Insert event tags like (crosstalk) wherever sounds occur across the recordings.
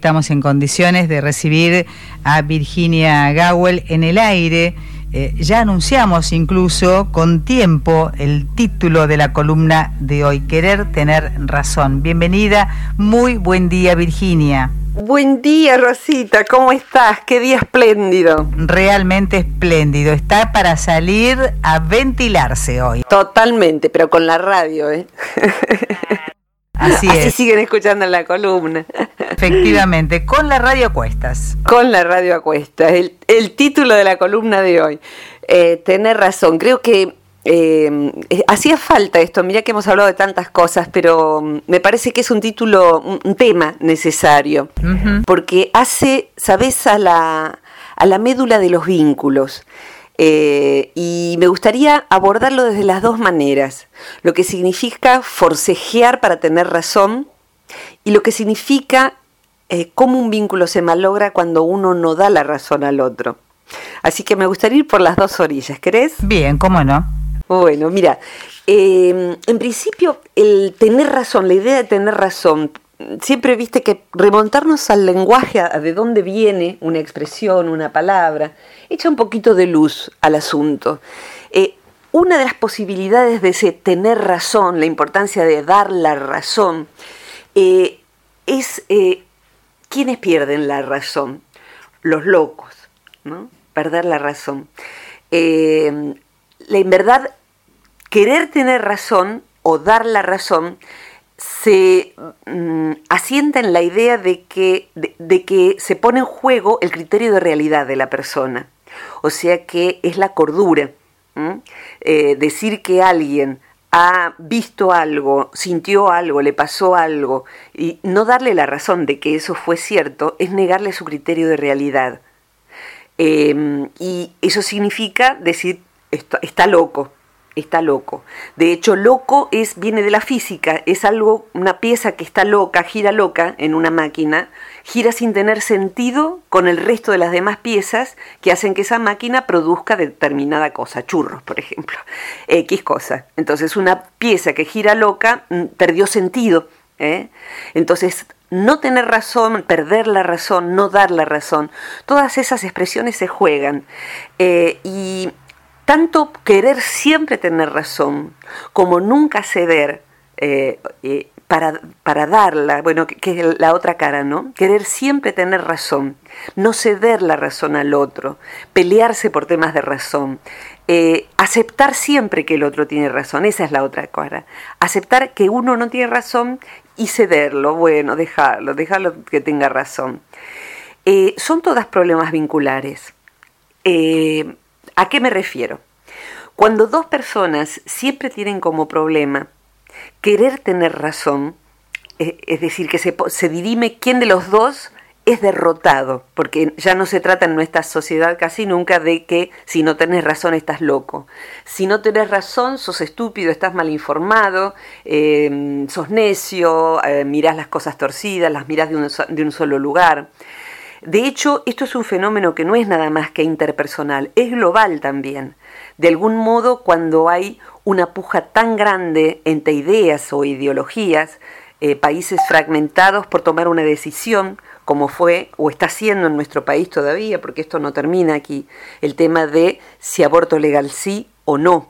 Estamos en condiciones de recibir a Virginia Gawel en el aire. Eh, ya anunciamos incluso con tiempo el título de la columna de hoy, Querer tener razón. Bienvenida, muy buen día Virginia. Buen día Rosita, ¿cómo estás? Qué día espléndido. Realmente espléndido, está para salir a ventilarse hoy. Totalmente, pero con la radio, ¿eh? (laughs) Así, Así siguen escuchando la columna. Efectivamente, con la radio a cuestas. Con la radio a cuestas. El, título de la columna de hoy. Eh, tener razón. Creo que eh, hacía falta esto. Mira que hemos hablado de tantas cosas, pero mm, me parece que es un título, un, tema necesario. Porque hace, sabes, a la, a la médula de los vínculos. Eh, y me gustaría abordarlo desde las dos maneras. Lo que significa forcejear para tener razón y lo que significa eh, cómo un vínculo se malogra cuando uno no da la razón al otro. Así que me gustaría ir por las dos orillas, ¿querés? Bien, ¿cómo no? Bueno, mira, eh, en principio el tener razón, la idea de tener razón, siempre viste que remontarnos al lenguaje, a de dónde viene una expresión, una palabra, echa un poquito de luz al asunto. Eh, una de las posibilidades de ese tener razón, la importancia de dar la razón, eh, es eh, quienes pierden la razón, los locos, ¿no? Perder la razón. en verdad, querer tener razón o dar la razón se mm, asienta en la idea de que, de, que se pone en juego el criterio de realidad de la persona. O sea que es la cordura. Eh, decir que alguien ha visto algo, sintió algo, le pasó algo, y no darle la razón de que eso fue cierto, es negarle su criterio de realidad. Em, y eso significa decir, está loco, está loco. De hecho, loco es, viene de la física, es algo, una pieza que está loca, gira loca en una máquina, gira sin tener sentido con el resto de las demás piezas que hacen que esa máquina produzca determinada cosa, churros, por ejemplo, X cosa. Entonces, una pieza que gira loca mm, perdió sentido. ¿eh? Entonces, no tener razón, perder la razón, no dar la razón, todas esas expresiones se juegan. Eh, y tanto querer siempre tener razón como nunca ceder eh, eh, para, para, darla, bueno, que, es la otra cara, ¿no? Querer siempre tener razón, no ceder la razón al otro, pelearse por temas de razón, eh, aceptar siempre que el otro tiene razón, esa es la otra cara. Aceptar que uno no tiene razón y cederlo, bueno, dejarlo, dejarlo que tenga razón. son todas problemas vinculares. ¿A qué me refiero? Cuando dos personas siempre tienen como problema querer tener razón, eh, es decir, que se, se dirime quién de los dos es derrotado, porque ya no se trata en nuestra sociedad casi nunca de que si no tenés razón estás loco. Si no tenés razón, sos estúpido, estás mal informado, em, sos necio, eh, mirás las cosas torcidas, las mirás de un solo lugar. De hecho, esto es un fenómeno que no es nada más que interpersonal, es global también. De algún modo, cuando hay una puja tan grande entre ideas o ideologías, eh, países fragmentados por tomar una decisión, como fue o está siendo en nuestro país todavía, porque esto no termina aquí, el tema de si aborto legal sí o no.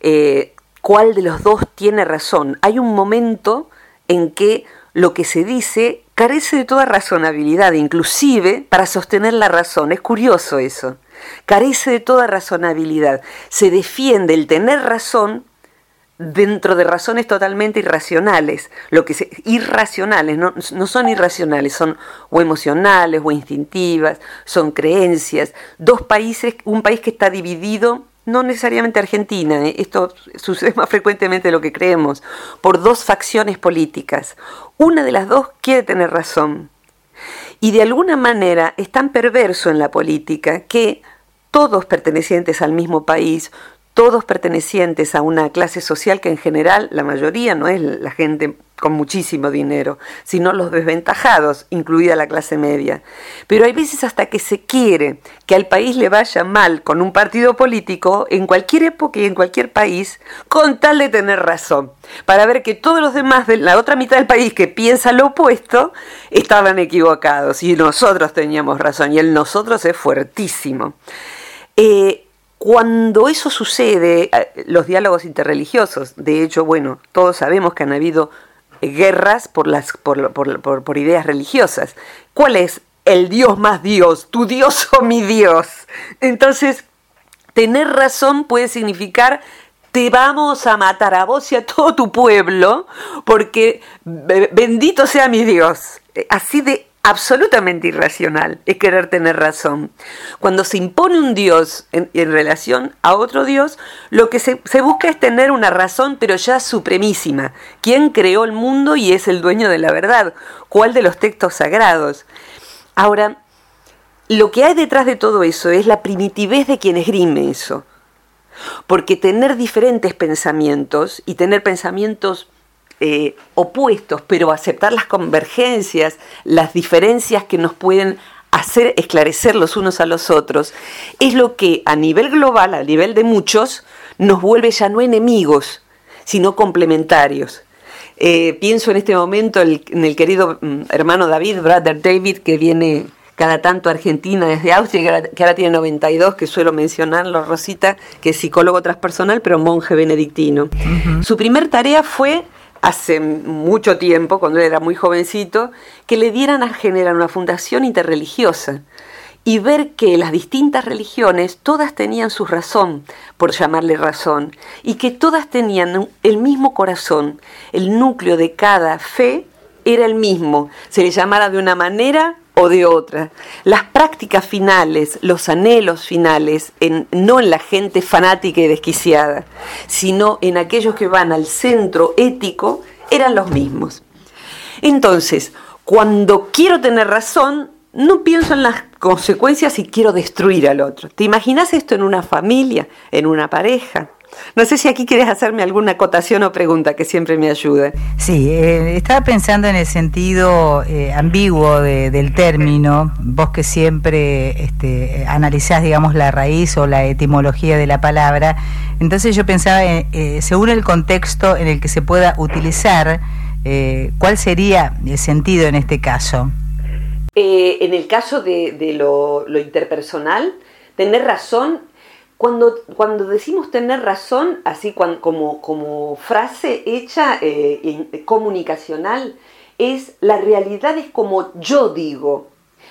Eh, ¿Cuál de los dos tiene razón? Hay un momento en que lo que se dice carece de toda razonabilidad, inclusive para sostener la razón. Es curioso eso. Carece de toda razonabilidad. Se defiende el tener razón dentro de razones totalmente irracionales. Lo que irracionales, no, no son irracionales, son o emocionales o instintivas, son creencias. Dos países, un país que está dividido no necesariamente Argentina, ¿eh? esto sucede (laughs) más frecuentemente de lo que creemos, por dos facciones políticas. Una de las dos quiere tener razón. Y de alguna manera es tan perverso en la política que todos pertenecientes al mismo país, todos pertenecientes a una clase social que en general la mayoría no es la gente con muchísimo dinero, sino los desventajados, incluida la clase media. Pero hay veces hasta que se quiere que al país le vaya mal con un partido político en cualquier época y en cualquier país, con tal de tener razón, para ver que todos los demás de la otra mitad del país que piensa lo opuesto estaban equivocados y nosotros teníamos razón y el nosotros es fuertísimo. Eh, cuando eso sucede, eh, los diálogos interreligiosos, de hecho, bueno, todos sabemos que han habido guerras por, por, por, ideas religiosas. ¿Cuál es el Dios más Dios? ¿Tu Dios o mi Dios? Entonces, tener razón puede significar te vamos a matar a vos y a todo tu pueblo, porque bendito sea mi Dios. Así de absolutamente irracional es querer tener razón. Cuando se impone un Dios en, relación a otro Dios, lo que se, se, busca es tener una razón, pero ya supremísima. ¿Quién creó el mundo y es el dueño de la verdad? ¿Cuál de los textos sagrados? Ahora, lo que hay detrás de todo eso es la primitivez de quien esgrime eso. Porque tener diferentes pensamientos y tener pensamientos eh, opuestos, pero aceptar las convergencias, las diferencias que nos pueden hacer esclarecer los unos a los otros, es lo que a nivel global, a nivel de muchos, nos vuelve ya no enemigos, sino complementarios. Eh, pienso en este momento en el querido mm, hermano David, brother David, que viene cada tanto a Argentina desde Austria, que ahora, tiene 92, que suelo mencionarlo, Rosita, que es psicólogo transpersonal, pero monje benedictino. Su primer tarea fue hace mucho tiempo, cuando él era muy jovencito, que le dieran a generar una fundación interreligiosa y ver que las distintas religiones todas tenían su razón, por llamarle razón, y que todas tenían el mismo corazón, el núcleo de cada fe era el mismo, se le llamara de una manera o de otra. Las prácticas finales, los anhelos finales, en, no en la gente fanática y desquiciada, sino en aquellos que van al centro ético, eran los mismos. Entonces, cuando quiero tener razón, no pienso en las consecuencias y quiero destruir al otro. ¿Te imaginas esto en una familia, en una pareja? No sé si aquí quieres hacerme alguna acotación o pregunta que siempre me ayude. Sí, eh, estaba pensando en el sentido eh, ambiguo del término, vos que siempre este, analizás, digamos, la raíz o la etimología de la palabra, entonces yo pensaba, eh, según el contexto en el que se pueda utilizar, ¿cuál sería el sentido en este caso? en el caso de, lo, lo interpersonal, tener razón cuando, cuando decimos tener razón, así como, como frase hecha eh, comunicacional, es la realidad es como yo digo.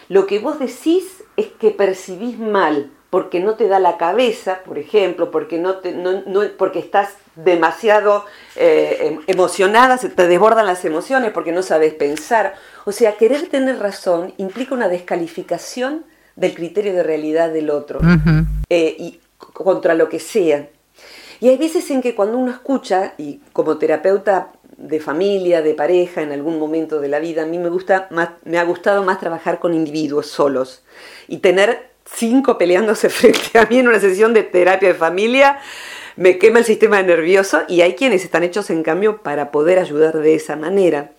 Lo que vos decís es que percibís mal, porque no te da la cabeza, por ejemplo, porque, no te, no, porque estás demasiado eh, em, emocionada, se te desbordan las emociones, porque no sabes pensar. O sea, querer tener razón implica una descalificación del criterio de realidad del otro. Eh, y contra lo que sea. Y hay veces en que cuando uno escucha, y como terapeuta de familia, de pareja, en algún momento de la vida, a mí me, gusta más, me ha gustado más trabajar con individuos solos y tener cinco peleándose (laughs) frente a mí en una sesión de terapia de familia, me quema el sistema nervioso y hay quienes están hechos en cambio para poder ayudar de esa manera.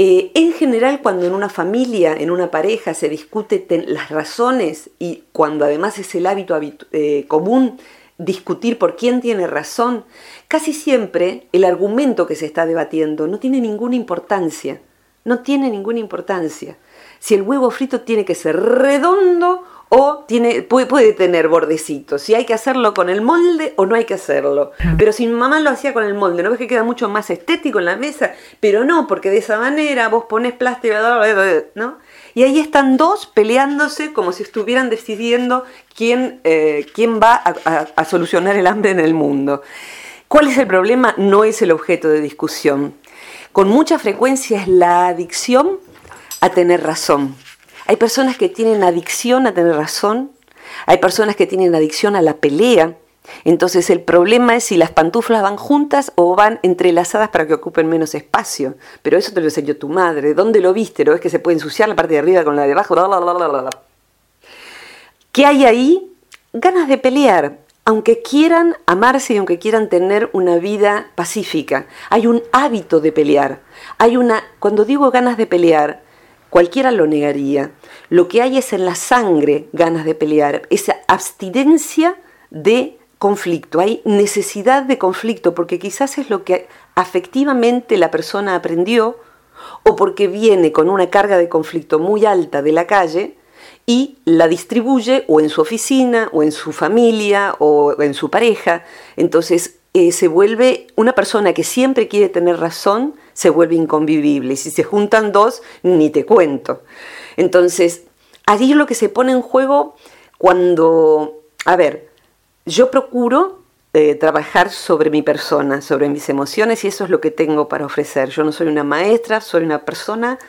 Eh, en general, cuando en una familia, en una pareja, se discute las razones y cuando además es el hábito eh, común discutir por quién tiene razón, casi siempre el argumento que se está debatiendo no tiene ninguna importancia. No tiene ninguna importancia. Si el huevo frito tiene que ser redondo o tiene, puede, tener bordecitos, si hay que hacerlo con el molde o no hay que hacerlo. Pero si mi mamá lo hacía con el molde, ¿no ves que queda mucho más estético en la mesa? Pero no, porque de esa manera vos pones plástico, ¿no? Y ahí están dos peleándose como si estuvieran decidiendo quién, eh, quién va a solucionar el hambre en el mundo. ¿Cuál es el problema? No es el objeto de discusión. Con mucha frecuencia es la adicción a tener razón. Hay personas que tienen adicción a tener razón, hay personas que tienen adicción a la pelea. Entonces el problema es si las pantuflas van juntas o van entrelazadas para que ocupen menos espacio. Pero eso te lo enseñó tu madre. ¿Dónde lo viste? ¿Lo ves que se puede ensuciar la parte de arriba con la de abajo? ¿Qué hay ahí? Ganas de pelear. aunque quieran amarse y aunque quieran tener una vida pacífica. Hay un hábito de pelear. Hay una, cuando digo ganas de pelear, cualquiera lo negaría. Lo que hay es en la sangre ganas de pelear, esa abstinencia de conflicto, hay necesidad de conflicto, porque quizás es lo que afectivamente la persona aprendió o porque viene con una carga de conflicto muy alta de la calle y la distribuye o en su oficina o en su familia o en su pareja. Entonces eh, se vuelve una persona que siempre quiere tener razón, se vuelve inconvivible. Y si se juntan dos, ni te cuento. Entonces, allí lo que se pone en juego cuando, a ver, yo procuro eh, trabajar sobre mi persona, sobre mis emociones y eso es lo que tengo para ofrecer. Yo no soy una maestra, soy una persona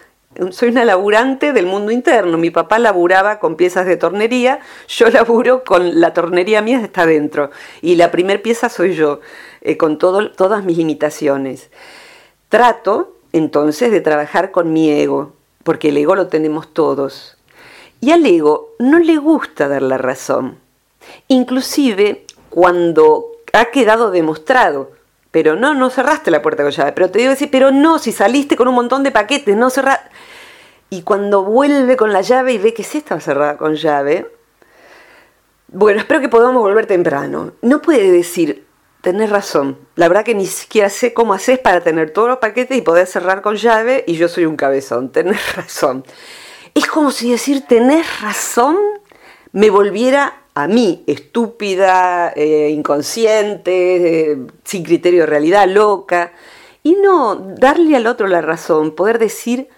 soy una laburante del mundo interno. Mi papá laburaba con piezas de tornería, yo (laughs) laburo con la tornería mía está dentro. Y la primer pieza soy yo, eh, con todas mis limitaciones. Trato entonces de trabajar con mi ego, porque el ego lo tenemos todos. Y al ego no le gusta dar la razón. Inclusive cuando ha quedado demostrado pero no, no cerraste la puerta con llave. Pero te digo decir, pero no, si saliste con un montón de paquetes, no cerraste. Y cuando vuelve con la llave y ve que sí estaba cerrada con llave, bueno, espero que podamos volver temprano. No puede decir, tenés razón, la verdad que ni siquiera sé cómo haces para tener todos los paquetes y poder cerrar con llave y yo soy un cabezón, (laughs) tenés razón. Es como si decir, tenés razón, me volviera a mí, estúpida, eh, inconsciente, eh, sin criterio de realidad, loca, y no darle al otro la razón, poder decir,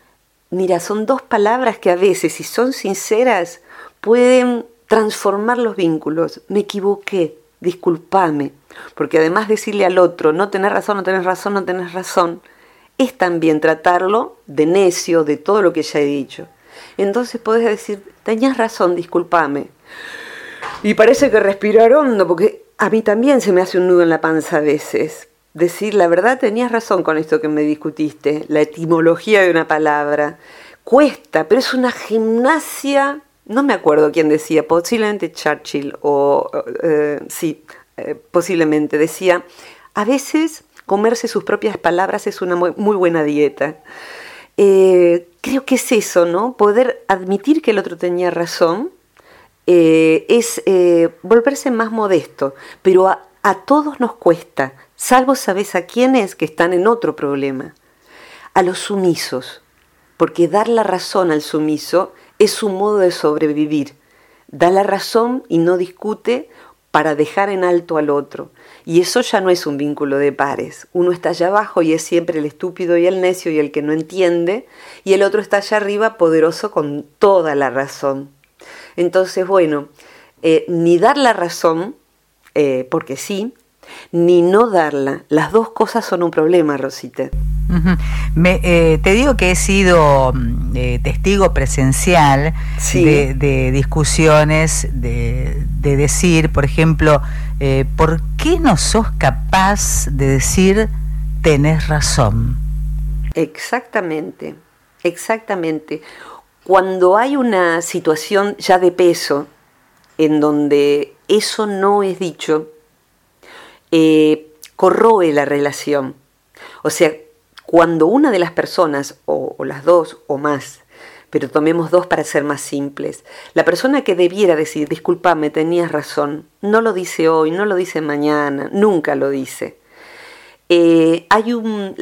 mira, son dos palabras que a veces, si son sinceras, pueden transformar los vínculos. Me equivoqué, discúlpame, porque además decirle al otro, no tenés razón, no tenés razón, no tenés razón, es también tratarlo de necio, de todo lo que ya he dicho. Entonces podés decir, tenías razón, discúlpame. Y parece que respirar hondo, porque a mí también se me hace un nudo en la panza a veces. Decir, la verdad, tenías razón con esto que me discutiste, la etimología de una palabra. Cuesta, pero es una gimnasia, no me acuerdo quién decía, posiblemente Churchill, o eh, sí, eh, posiblemente decía, a veces comerse sus propias palabras es una muy, buena dieta. Eh, creo que es eso, ¿no? Poder admitir que el otro tenía razón eh, es volverse más modesto, pero a, todos nos cuesta, salvo sabes a quiénes que están en otro problema, a los sumisos, porque dar la razón al sumiso es su modo de sobrevivir. Da la razón y no discute para dejar en alto al otro. Y eso ya no es un vínculo de pares. Uno está allá abajo y es siempre el estúpido y el necio y el que no entiende, y el otro está allá arriba poderoso con toda la razón. Entonces, bueno, eh, ni dar la razón, eh, porque sí, ni no darla. Las dos cosas son un problema, Rosita. Eh, te digo que he sido mm, testigo presencial de, discusiones, de, decir, por ejemplo, ¿por qué no sos capaz de decir tenés razón? Exactamente, exactamente. Cuando hay una situación ya de peso en donde eso no es dicho, eh, corroe la relación. O sea, cuando una de las personas, o, o las dos o más, pero tomemos dos para ser más simples. La persona que debiera decir, discúlpame, tenías razón, no lo dice hoy, no lo dice mañana, nunca lo dice. Eh, hay un,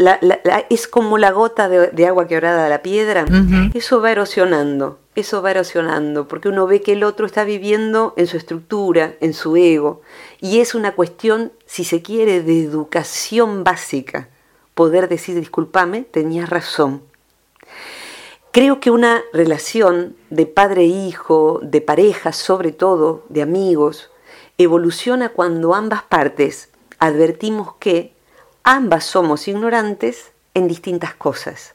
es como la gota de, agua quebrada a la piedra, eso va erosionando, eso va erosionando, porque uno ve que el otro está viviendo en su estructura, en su ego, y es una cuestión, si se quiere, de educación básica, poder decir, discúlpame, tenías razón. Creo que una relación de padre-hijo, e de pareja sobre todo, de amigos, evoluciona cuando ambas partes advertimos que ambas somos ignorantes en distintas cosas.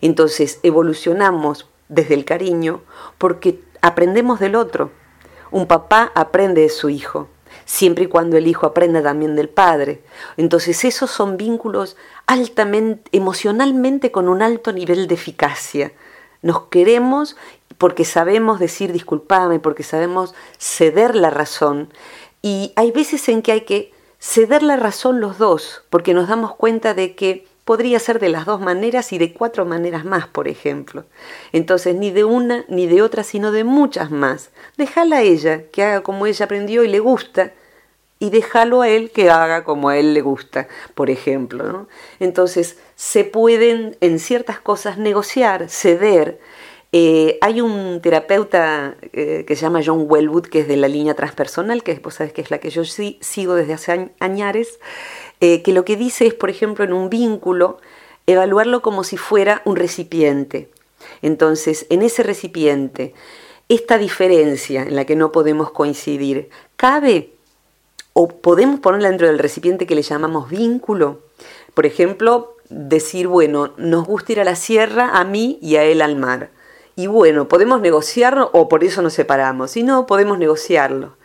Entonces evolucionamos desde el cariño porque aprendemos del otro. Un papá aprende de su hijo, siempre y cuando el hijo aprenda también del padre. Entonces esos son vínculos altamente, emocionalmente con un alto nivel de eficacia. Nos queremos porque sabemos decir disculpame, porque sabemos ceder la razón, Y hay veces en que hay que ceder la razón los dos, porque nos damos cuenta de que podría ser de las dos maneras y de cuatro maneras más, por ejemplo. Entonces, ni de una ni de otra, sino de muchas más. Déjala a ella, que haga como ella aprendió y le gusta, y déjalo a él que haga como a él le gusta, por ejemplo. Entonces, se pueden en ciertas cosas negociar, ceder. Eh, hay un terapeuta eh, que se llama John Wellwood, que es de la línea transpersonal, que vos sabes que es la que yo sigo desde hace años, eh, que lo que dice es, por ejemplo, en un vínculo, evaluarlo como si fuera un recipiente. Entonces, en ese recipiente, esta diferencia en la que no podemos coincidir, ¿cabe o podemos ponerla dentro del recipiente que le llamamos vínculo. Por ejemplo, decir, bueno, nos gusta ir a la sierra, a mí y a él al mar. Y bueno, podemos negociarlo o por eso nos separamos. Si no, podemos negociarlo.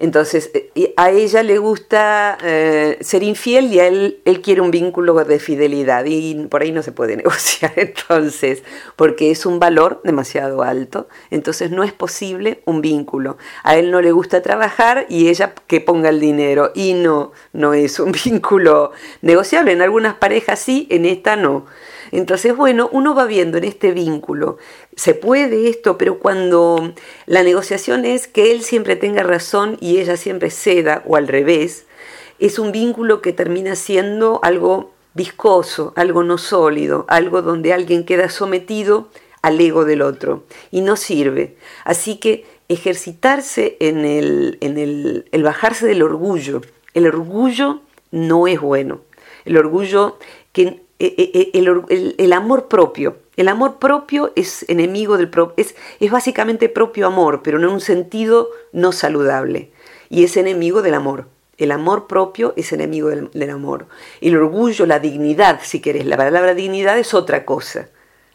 Entonces, eh, a ella le gusta eh, ser infiel y a él, él quiere un vínculo de fidelidad y por ahí no se puede (laughs) negociar entonces, porque es un valor demasiado alto, entonces no es posible un vínculo. A él no le gusta trabajar y ella que ponga el dinero y no, no es un (laughs) vínculo negociable. En algunas parejas sí, en esta no. Entonces, bueno, uno va viendo en este vínculo, se puede esto, pero cuando la negociación es que él siempre tenga razón y ella siempre ceda o al revés, es un vínculo que termina siendo algo viscoso, algo no sólido, algo donde alguien queda sometido al ego del otro y no sirve. Así que ejercitarse en el, en el, el bajarse del orgullo. El orgullo no es bueno. El orgullo que eh, eh, eh, el, amor propio. El amor propio es enemigo del es, es básicamente propio amor, pero en un sentido no saludable. Y es enemigo del amor. El amor propio es enemigo del, del, amor. El orgullo, la dignidad, si querés. La palabra dignidad es otra cosa.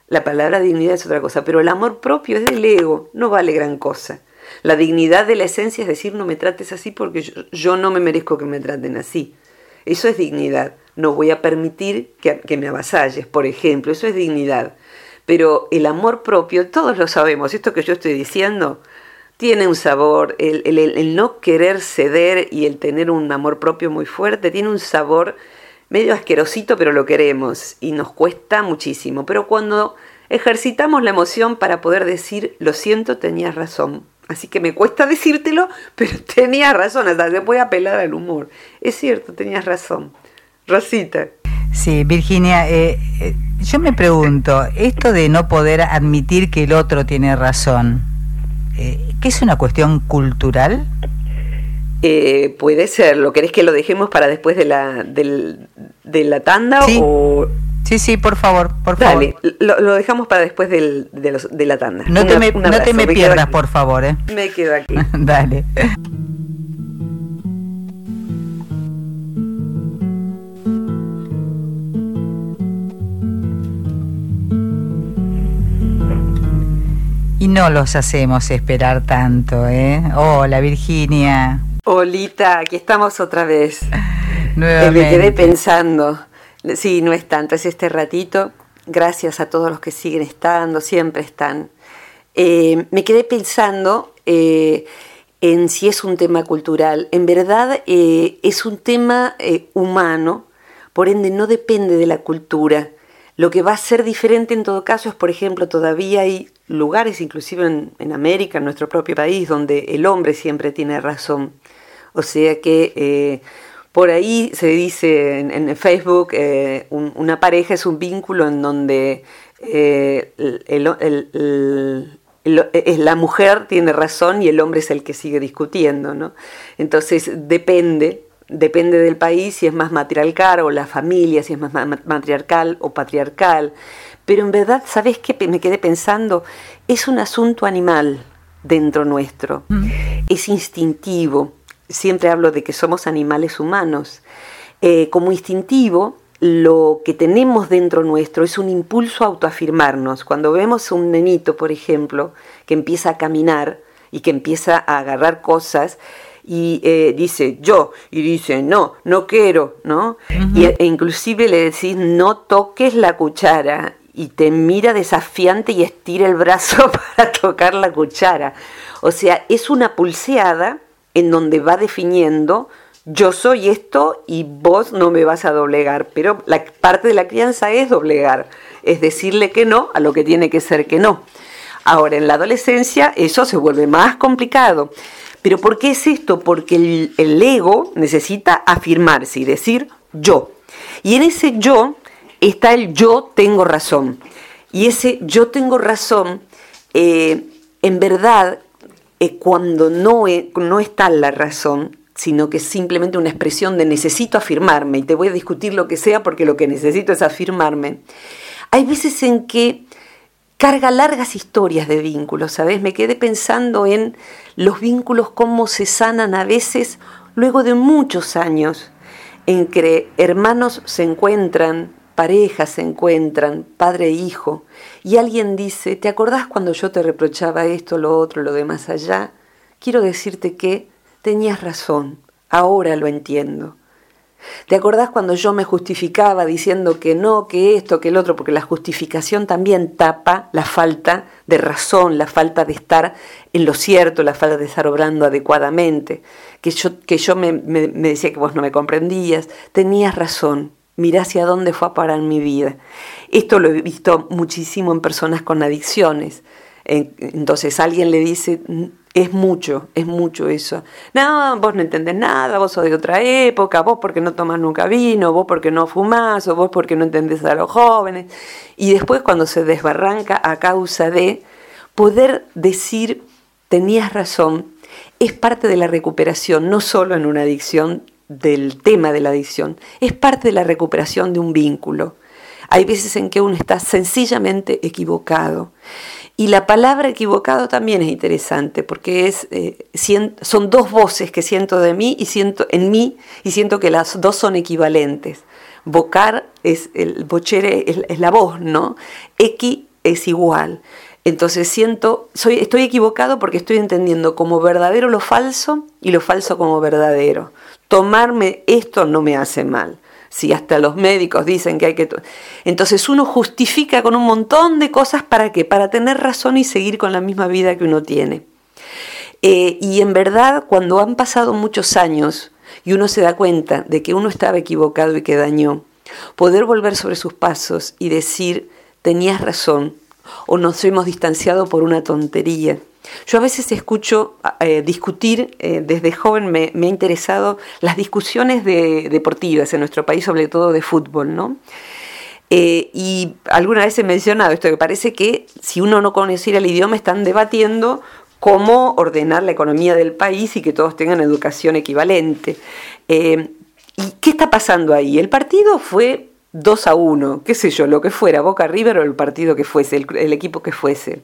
La palabra dignidad es otra cosa. Pero el amor propio es del ego, no vale gran cosa. La dignidad de la esencia es decir, no me trates así porque yo no me merezco que me traten así. Eso es dignidad no voy a permitir que, me avasalles, por ejemplo, eso es dignidad. Pero el amor propio, todos lo sabemos, esto que yo estoy diciendo, tiene un sabor, el, no querer ceder y el tener un amor propio muy fuerte, tiene un sabor medio asquerosito, pero lo queremos y nos cuesta muchísimo. Pero cuando ejercitamos la emoción para poder decir, lo siento, tenías razón. Así que me cuesta decírtelo, (laughs) pero tenías razón, hasta se puede apelar al humor. Es cierto, tenías razón. Rosita. Sí, Virginia, eh, eh, yo me pregunto, esto de no poder admitir que el otro tiene razón, eh, ¿qué es una cuestión cultural? puede ser, ¿lo querés que lo dejemos para después de la, de la tanda? Sí. sí, sí, por favor, por Dale, favor. Lo, lo, dejamos para después del, de, los, de, la tanda. No te me, no te me, pierdas, por favor. ¿eh? Me quedo aquí. (laughs) Dale. Y no los hacemos esperar tanto, ¿eh? Hola, Virginia. Olita, aquí estamos otra vez. Nuevamente. me quedé pensando. Sí, no es tanto, es este ratito. Gracias a todos los que siguen estando, siempre están. Eh, me quedé pensando eh, en si es un tema cultural. En verdad eh, es un tema humano, por ende no depende de la cultura. Lo que va a ser diferente en todo caso es, por ejemplo, todavía hay lugares, inclusive en, América, en nuestro propio país, donde el hombre siempre tiene razón. O sea que eh, por ahí se dice en, Facebook, eh, una pareja es un vínculo en donde eh, la mujer tiene razón y el hombre es el que sigue discutiendo. ¿no? Entonces depende depende del país si es más matriarcal o la familia, si es más matriarcal o patriarcal. Pero en verdad, ¿sabes qué? Me quedé pensando, es un asunto animal dentro nuestro, mm. es instintivo. Siempre hablo de que somos animales humanos. Eh, como instintivo, lo que tenemos dentro nuestro es un impulso a autoafirmarnos. Cuando vemos a un nenito, por ejemplo, que empieza a caminar y que empieza a agarrar cosas, y eh, dice yo y dice no, no quiero, ¿no? y, e inclusive le decís no toques la cuchara y te mira desafiante y estira el brazo (laughs) para tocar la cuchara. O sea, es una pulseada en donde va definiendo yo soy esto y vos no me vas a doblegar, pero la parte de la crianza es doblegar, es decirle que no a lo que tiene que ser que no. Ahora, en la adolescencia eso se vuelve más complicado. ¿Pero por qué es esto? Porque el, el ego necesita afirmarse y decir yo. Y en ese yo está el yo tengo razón. Y ese yo tengo razón, eh, en verdad, eh, cuando no, no está la razón, sino que es simplemente una expresión de necesito afirmarme, y te voy a discutir lo que sea porque lo que necesito es afirmarme. Hay veces en que carga largas historias de vínculos, ¿sabes? Me quedé pensando en los vínculos, cómo se sanan a veces luego de muchos años en que hermanos se encuentran, parejas se encuentran, padre e hijo, y alguien dice, ¿te acordás cuando yo te reprochaba esto, lo otro, lo de más allá? Quiero decirte que tenías razón, ahora lo entiendo. ¿Te acordás cuando yo me justificaba diciendo que no, que esto, que el otro? Porque la justificación también tapa la falta de razón, la falta de estar en lo cierto, la falta de estar obrando adecuadamente. Que yo, que yo me, me decía que vos no me comprendías. Tenías razón, Mirá hacia dónde fue a parar mi vida. Esto lo he visto muchísimo en personas con adicciones. Entonces alguien le dice, es mucho, es mucho eso. No, vos no entendés nada, vos sos de otra época, vos porque no tomás nunca vino, vos porque no fumás, o vos porque no entendés a los jóvenes. Y después cuando se desbarranca a causa de poder decir, tenías razón, es parte de la recuperación, no solo en una adicción, del tema de la adicción, es parte de la recuperación de un vínculo. Hay veces en que uno está sencillamente equivocado. Y la palabra equivocado también es interesante porque es, eh, son dos voces que siento de mí y siento en mí y siento que las dos son equivalentes. Vocar es el bochere es, la voz, ¿no? X es igual. Entonces siento, soy, estoy equivocado porque estoy entendiendo como verdadero lo falso y lo falso como verdadero tomarme esto no me hace mal. Si hasta los médicos dicen que hay que... Entonces uno justifica con un montón de cosas para qué? Para tener razón y seguir con la misma vida que uno tiene. Eh, y en verdad, cuando han pasado muchos años y uno se da cuenta de que uno estaba equivocado y que dañó, poder volver sobre sus pasos y decir, tenías razón, o nos hemos distanciado por una tontería, yo a veces escucho eh, discutir, eh, desde joven me, ha interesado las discusiones de, deportivas en nuestro país, sobre todo de fútbol, ¿no? Eh, y alguna vez he mencionado esto, que parece que si uno no conociera el idioma están debatiendo cómo ordenar la economía del país y que todos tengan educación equivalente. ¿Y qué está pasando ahí? El partido fue 2 a 1, qué sé yo, lo que fuera, Boca River o el partido que fuese, el, equipo que fuese.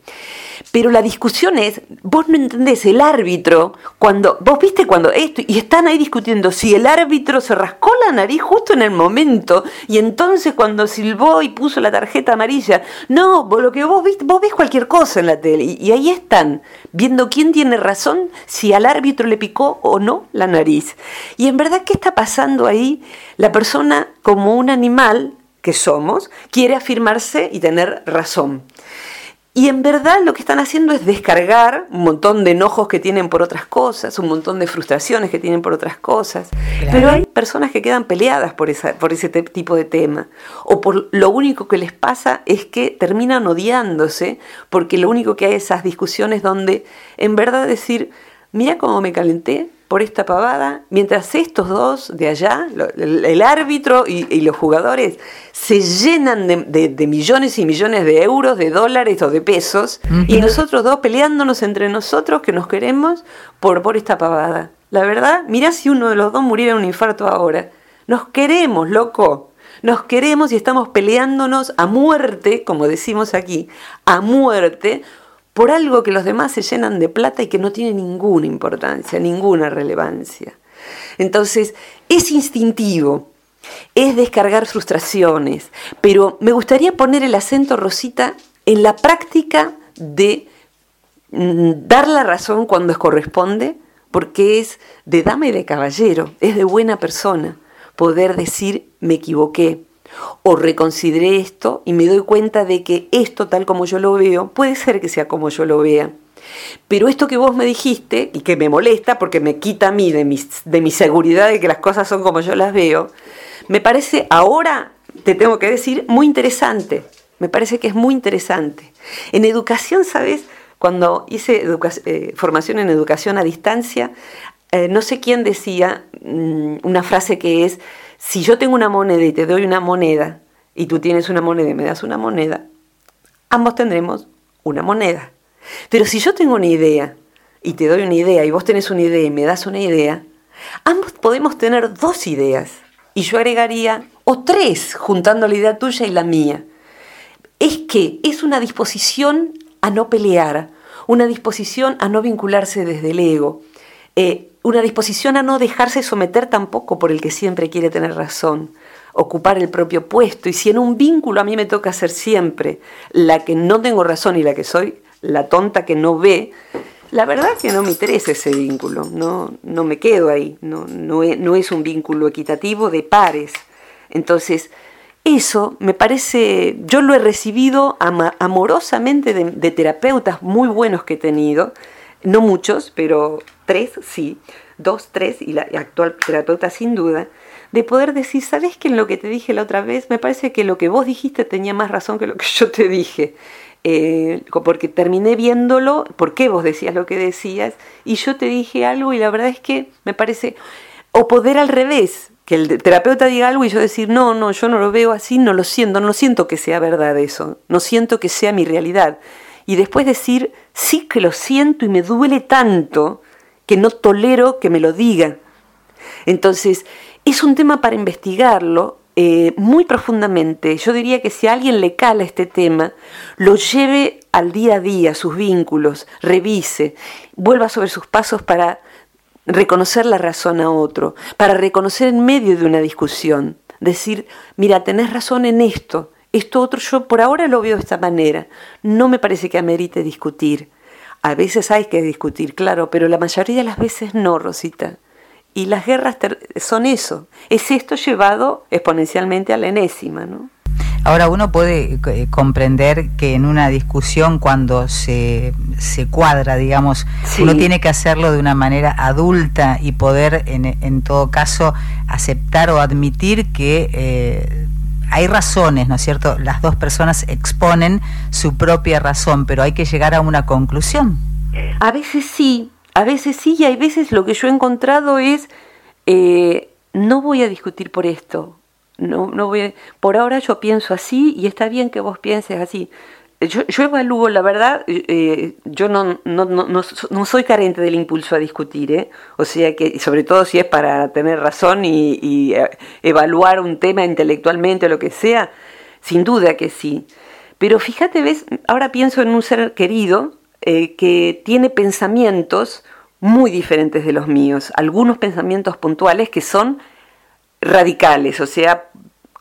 Pero la discusión es, vos no entendés, el árbitro, cuando, vos viste cuando esto, y están ahí discutiendo si el árbitro se rascó la nariz justo en el momento, y entonces cuando silbó y puso la tarjeta amarilla, no, lo que vos viste, vos ves cualquier cosa en la tele, y, y ahí están, viendo quién tiene razón, si al árbitro le picó o no la nariz. Y en verdad, ¿qué está pasando ahí? La persona como un animal que somos quiere afirmarse y tener razón. Y en verdad lo que están haciendo es descargar un montón de enojos que tienen por otras cosas, un montón de frustraciones que tienen por otras cosas. Pero hay personas que quedan peleadas por, esa, por ese tipo de tema. O por lo único que les pasa es que terminan odiándose porque lo único que hay es esas discusiones donde en verdad decir, mira cómo me calenté, por esta pavada, mientras estos dos de allá, el, árbitro y, los jugadores, se llenan de, millones y millones de euros, de dólares o de pesos, y nosotros dos peleándonos entre nosotros que nos queremos por, por esta pavada. La verdad, mirá si uno de los dos muriera de un infarto ahora. Nos queremos, loco. Nos queremos y estamos peleándonos a muerte, como decimos aquí, a muerte, por algo que los demás se llenan de plata y que no tiene ninguna importancia, ninguna relevancia. Entonces, es instintivo, es descargar frustraciones, pero me gustaría poner el acento, Rosita, en la práctica de mm, dar la razón cuando es corresponde, porque es de dama y de caballero, es de buena persona poder decir me equivoqué, o reconsideré esto y me doy cuenta de que esto tal como yo lo veo, puede ser que sea como yo lo vea. Pero esto que vos me dijiste, y que me molesta porque me quita a mí de mi, de mi seguridad de que las cosas son como yo las veo, me parece ahora, te tengo que decir, muy interesante. Me parece que es muy interesante. En educación, ¿sabes? Cuando hice eh, formación en educación a distancia, eh, no sé quién decía mm, una frase que es, si yo tengo una moneda y te doy una moneda, y tú tienes una moneda y me das una moneda, ambos tendremos una moneda. Pero si yo tengo una idea y te doy una idea y vos tenés una idea y me das una idea, ambos podemos tener dos ideas. Y yo agregaría, o tres, juntando la idea tuya y la mía. Es que es una disposición a no pelear, una disposición a no vincularse desde el ego, eh, una disposición a no dejarse someter tampoco por el que siempre quiere tener razón, ocupar el propio puesto. Y si en un vínculo a mí me toca ser siempre la que no tengo razón y la que soy la tonta que no ve, la verdad que no me interesa ese vínculo, no, no me quedo ahí, no, no, es, un vínculo equitativo de pares. Entonces, eso me parece, yo lo he recibido amorosamente de, de, terapeutas muy buenos que he tenido, no muchos, pero tres sí, dos, tres, y la actual terapeuta sin duda, de poder decir, ¿sabes que en lo que te dije la otra vez? Me parece que lo que vos dijiste tenía más razón que lo que yo te dije. Eh, porque terminé viéndolo, por qué vos decías lo que decías, y yo te dije algo y la verdad es que me parece, o poder al revés, que el terapeuta diga algo y yo decir, no, no, yo no lo veo así, no lo siento, no siento que sea verdad eso, no siento que sea mi realidad. Y después decir, sí que lo siento y me duele tanto que no tolero que me lo diga. Entonces, es un tema para investigarlo eh, muy profundamente. Yo diría que si a alguien le cala este tema, lo lleve al día a día, sus vínculos, revise, vuelva sobre sus pasos para reconocer la razón a otro, para reconocer en medio de una discusión, decir, mira, tenés razón en esto, esto otro yo por ahora lo veo de esta manera, no me parece que amerite discutir. A veces hay que discutir, claro, pero la mayoría de las veces no, Rosita. Y las guerras son eso, es esto llevado exponencialmente a la enésima, ¿no? Ahora uno puede eh, comprender que en una discusión cuando se, se cuadra, digamos, uno tiene que hacerlo de una manera adulta y poder en, en todo caso aceptar o admitir que eh, hay razones, ¿no es cierto? Las dos personas exponen su propia razón, pero hay que llegar a una conclusión. A veces sí, a veces sí y hay veces lo que yo he encontrado es, eh, no voy a discutir por esto, no, no voy por ahora yo pienso así y está bien que vos pienses así. Yo, yo evalúo, la verdad, eh, yo no, no, no, no, soy carente del impulso a discutir, ¿eh? o sea que, sobre todo si es para tener razón y, y eh, evaluar un tema intelectualmente o lo que sea, sin duda que sí. Pero fíjate, ves, ahora pienso en un ser querido eh, que tiene pensamientos muy diferentes de los míos, algunos pensamientos puntuales que son radicales, o sea,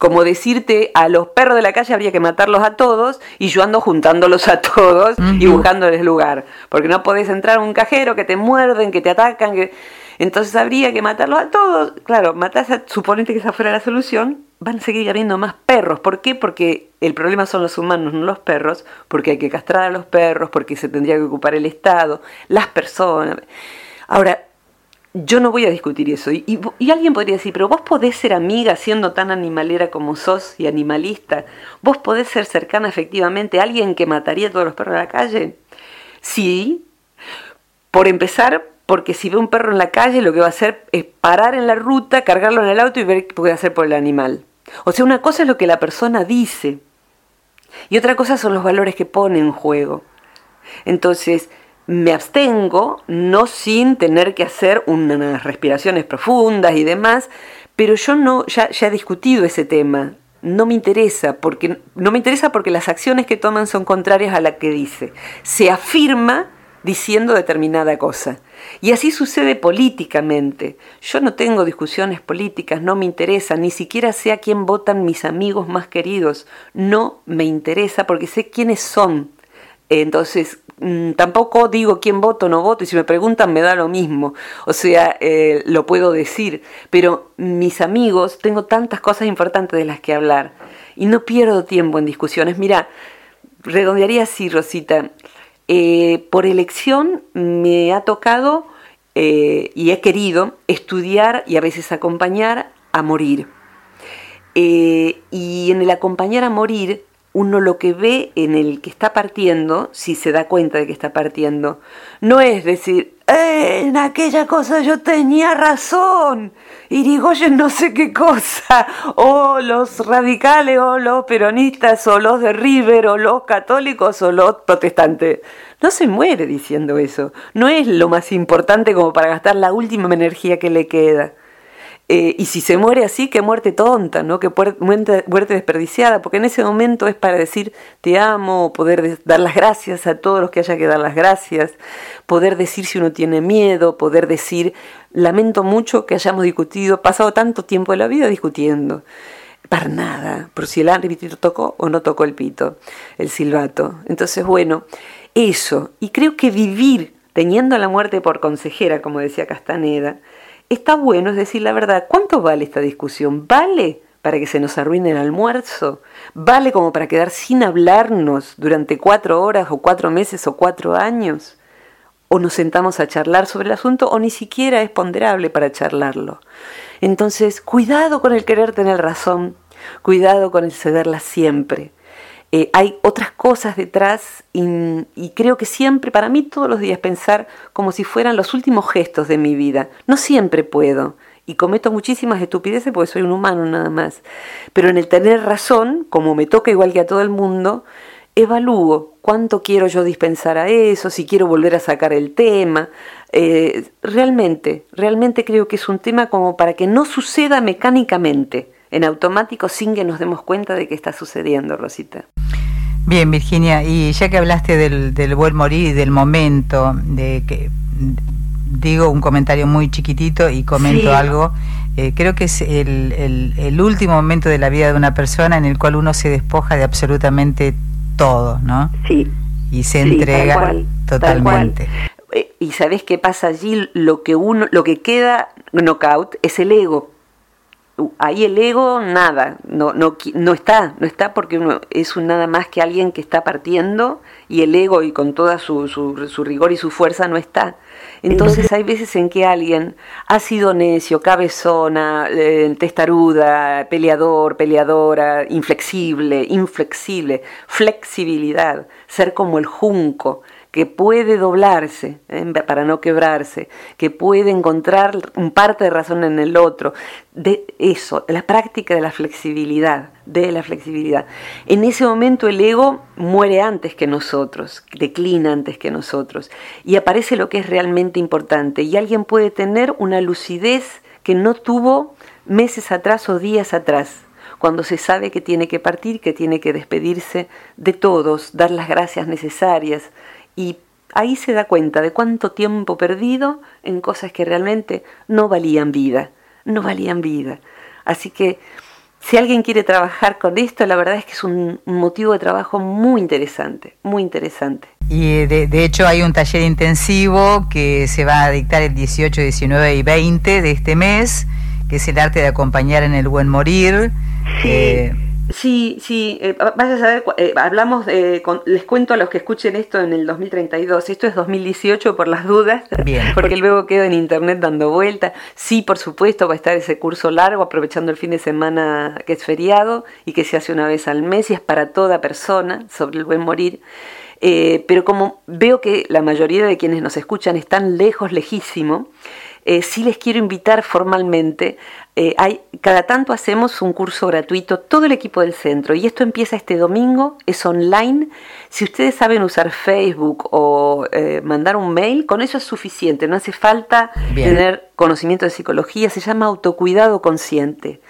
como decirte a los perros de la calle habría que matarlos a todos y yo ando juntándolos a todos y buscándoles lugar, porque no podés entrar a un cajero que te muerden, que te atacan, que entonces habría que matarlos a todos. Claro, matás a, suponete que esa fuera la solución, van a seguir habiendo más perros. ¿Por qué? Porque el problema son los humanos, no los perros, porque hay que castrar a los perros, porque se tendría que ocupar el Estado, las personas. Ahora, yo no voy a discutir eso. Y, alguien podría decir, pero vos podés ser amiga siendo tan animalera como sos y animalista. Vos podés ser cercana efectivamente a alguien que mataría a todos los perros de la calle. Sí. Por empezar, porque si ve un perro en la calle, lo que va a hacer es parar en la ruta, cargarlo en el auto y ver qué puede hacer por el animal. O sea, una cosa es lo que la persona dice y otra cosa son los valores que pone en juego. Entonces, me abstengo, no sin tener que hacer unas respiraciones profundas y demás, pero yo no, ya, ya he discutido ese tema. No me interesa, porque no me interesa porque las acciones que toman son contrarias a la que dice. Se afirma diciendo determinada cosa. Y así sucede políticamente. Yo no tengo discusiones políticas, no me interesa, ni siquiera sé a quién votan mis amigos más queridos. No me interesa porque sé quiénes son. Entonces, mm, tampoco digo quién voto no voto, y si me preguntan me da lo mismo. O sea, eh, lo puedo decir. Pero mis amigos, tengo tantas cosas importantes de las que hablar. Y no pierdo tiempo en discusiones. Mira, redondearía así, Rosita. Eh, por elección me ha tocado eh, y he querido estudiar y a veces acompañar a morir. Eh, y en el acompañar a morir, uno lo que ve en el que está partiendo, si se da cuenta de que está partiendo, no es decir, eh, en aquella cosa yo tenía razón, Irigoyen no sé qué cosa, o los radicales, o los peronistas, o los de River, o los católicos, o los protestantes. No se muere diciendo eso, no es lo más importante como para gastar la última energía que le queda. Eh, y si se muere así, qué muerte tonta, ¿no? Qué muerte, muerte, desperdiciada, porque en ese momento es para decir te amo, poder dar las gracias a todos los que haya que dar las gracias, poder decir si uno tiene miedo, poder decir lamento mucho que hayamos discutido, pasado tanto tiempo de la vida discutiendo. Para nada, por si el árbitro tocó o no tocó el pito, el silbato. Entonces, bueno, eso. Y creo que vivir teniendo la muerte por consejera, como decía Castaneda, está bueno, es decir, la verdad, ¿cuánto vale esta discusión? ¿Vale para que se nos arruine el almuerzo? ¿Vale como para quedar sin hablarnos durante cuatro horas o cuatro meses o cuatro años? ¿O nos sentamos a charlar sobre el asunto o ni siquiera es ponderable para charlarlo? Entonces, cuidado con el querer tener razón, cuidado con el cederla siempre. Eh, hay otras cosas detrás y, creo que siempre, para mí todos los días pensar como si fueran los últimos gestos de mi vida. No siempre puedo y cometo muchísimas estupideces porque soy un humano nada más. Pero en el tener razón, como me toca igual que a todo el mundo, evalúo cuánto quiero yo dispensar a eso, si quiero volver a sacar el tema. Eh, realmente, realmente creo que es un tema como para que no suceda mecánicamente en automático sin que nos demos cuenta de que está sucediendo, Rosita. Bien, Virginia, y ya que hablaste del, del buen morir y del momento, de que digo un comentario muy chiquitito y comento algo, eh, creo que es el, el, último momento de la vida de una persona en el cual uno se despoja de absolutamente todo, ¿no? Sí. Y se entrega totalmente. Eh, y sabes qué pasa allí, lo que uno, lo que queda knockout es el ego ahí el ego nada, no, no, no está, no está porque uno es un nada más que alguien que está partiendo y el ego y con toda su, su, rigor y su fuerza no está. Entonces hay veces en que alguien ha sido necio, cabezona, eh, testaruda, peleador, peleadora, inflexible, inflexible, flexibilidad, ser como el junco, que puede doblarse ¿eh? para no quebrarse, que puede encontrar un parte de razón en el otro, de eso, la práctica de la flexibilidad, de la flexibilidad. En ese momento el ego muere antes que nosotros, declina antes que nosotros, y aparece lo que es realmente importante, y alguien puede tener una lucidez que no tuvo meses atrás o días atrás cuando se sabe que tiene que partir, que tiene que despedirse de todos, dar las gracias necesarias, y ahí se da cuenta de cuánto tiempo perdido en cosas que realmente no valían vida, no valían vida. Así que si alguien quiere trabajar con esto, la verdad es que es un, motivo de trabajo muy interesante, muy interesante. Y de, hecho hay un taller intensivo que se va a dictar el 18, 19 y 20 de este mes, que es el arte de acompañar en el buen morir. Sí. Eh, Sí, sí, eh, vayas a ver, eh, hablamos, les cuento a los que escuchen esto en el 2032, esto es 2018 por las dudas, (laughs) porque luego quedo en internet dando vuelta. Sí, por supuesto, va a estar ese curso largo, aprovechando el fin de semana que es feriado y que se hace una vez al mes y es para toda persona sobre el buen morir. Eh, pero como veo que la mayoría de quienes nos escuchan están lejos, lejísimo, eh, sí les quiero invitar formalmente. Eh, hay, cada tanto hacemos un curso gratuito, todo el equipo del centro, y esto empieza este domingo, es online. Si ustedes saben usar Facebook o eh, mandar un mail, con eso es suficiente, no hace falta tener conocimiento de psicología, se llama autocuidado consciente.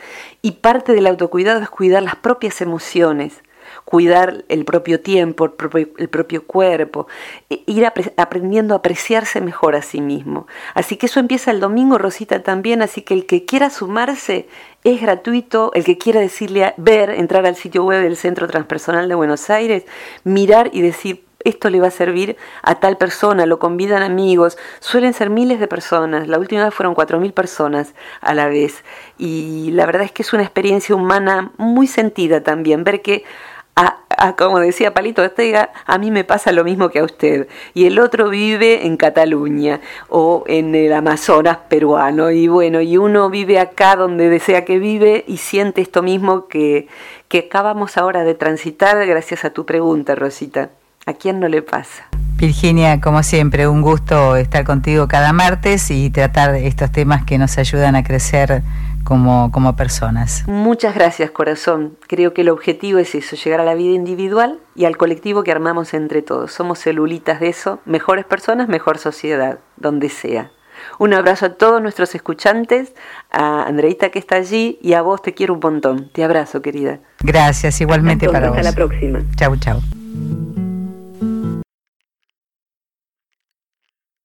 Y parte del autocuidado es cuidar las propias emociones cuidar el propio tiempo, el propio, cuerpo, e ir aprendiendo a apreciarse mejor a sí mismo. Así que eso empieza el domingo, Rosita, también, así que el que quiera sumarse es gratuito, el que quiera decirle, ver, entrar al sitio web del Centro Transpersonal de Buenos Aires, mirar y decir, esto le va a servir a tal persona, lo convidan amigos, suelen ser miles de personas, la última vez fueron cuatro mil personas a la vez. Y la verdad es que es una experiencia humana muy sentida también, ver que como decía Palito Ortega, a mí me pasa lo mismo que a usted. Y el otro vive en Cataluña o en el Amazonas peruano. Y bueno, y uno vive acá donde desea que vive y siente esto mismo que, que acabamos ahora de transitar gracias a tu pregunta, Rosita. ¿A quién no le pasa? Virginia, como siempre, un gusto estar contigo cada martes y tratar estos temas que nos ayudan a crecer como, como personas. Muchas gracias, corazón. Creo que el objetivo es eso, llegar a la vida individual y al colectivo que armamos entre todos. Somos celulitas de eso, mejores personas, mejor sociedad, donde sea. Un abrazo a todos nuestros escuchantes, a Andreita que está allí y a vos te quiero un montón. Te abrazo, querida. Gracias, igualmente para vos. Hasta la próxima. Chau, chau.